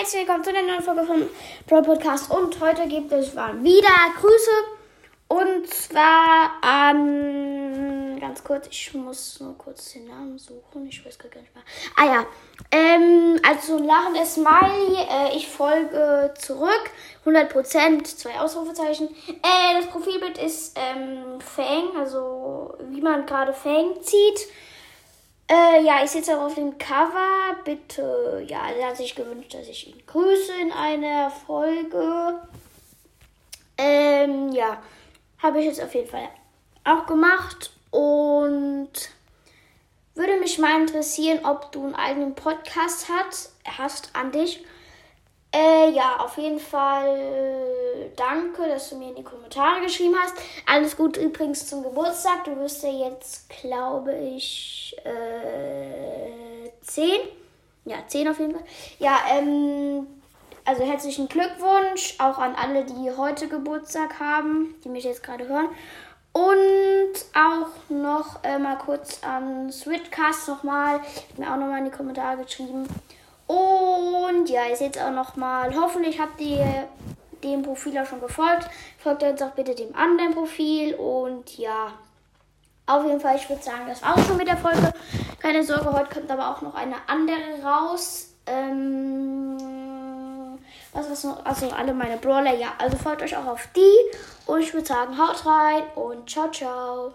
herzlich willkommen zu der neuen Folge von Pro Podcast. Und heute gibt es mal wieder Grüße. Und zwar an. Ganz kurz, ich muss nur kurz den Namen suchen. Ich weiß gar nicht mehr. Ah ja. Ähm, also lachendes Smiley. Äh, ich folge zurück. 100%, zwei Ausrufezeichen. Äh, das Profilbild ist ähm, Fang, also wie man gerade Fang zieht. Äh, ja, ich sitze auch auf dem Cover. Bitte, ja, er hat sich gewünscht, dass ich ihn grüße in einer Folge. Ähm, ja, habe ich jetzt auf jeden Fall auch gemacht und würde mich mal interessieren, ob du einen eigenen Podcast hast, hast an dich. Äh, ja, auf jeden Fall danke, dass du mir in die Kommentare geschrieben hast. Alles Gute übrigens zum Geburtstag. Du wirst ja jetzt, glaube ich, äh, 10. Ja, 10 auf jeden Fall. Ja, ähm, also herzlichen Glückwunsch auch an alle, die heute Geburtstag haben, die mich jetzt gerade hören. Und auch noch äh, mal kurz an Switcast nochmal. Ich habe mir auch nochmal in die Kommentare geschrieben. Und ja, ihr seht auch nochmal. Hoffentlich habt ihr dem Profil auch schon gefolgt. Folgt jetzt auch bitte dem anderen Profil. Und ja, auf jeden Fall, ich würde sagen, das war auch schon mit der Folge. Keine Sorge, heute kommt aber auch noch eine andere raus. Ähm, was, was noch? Also alle meine Brawler, ja. Also folgt euch auch auf die. Und ich würde sagen, haut rein und ciao, ciao.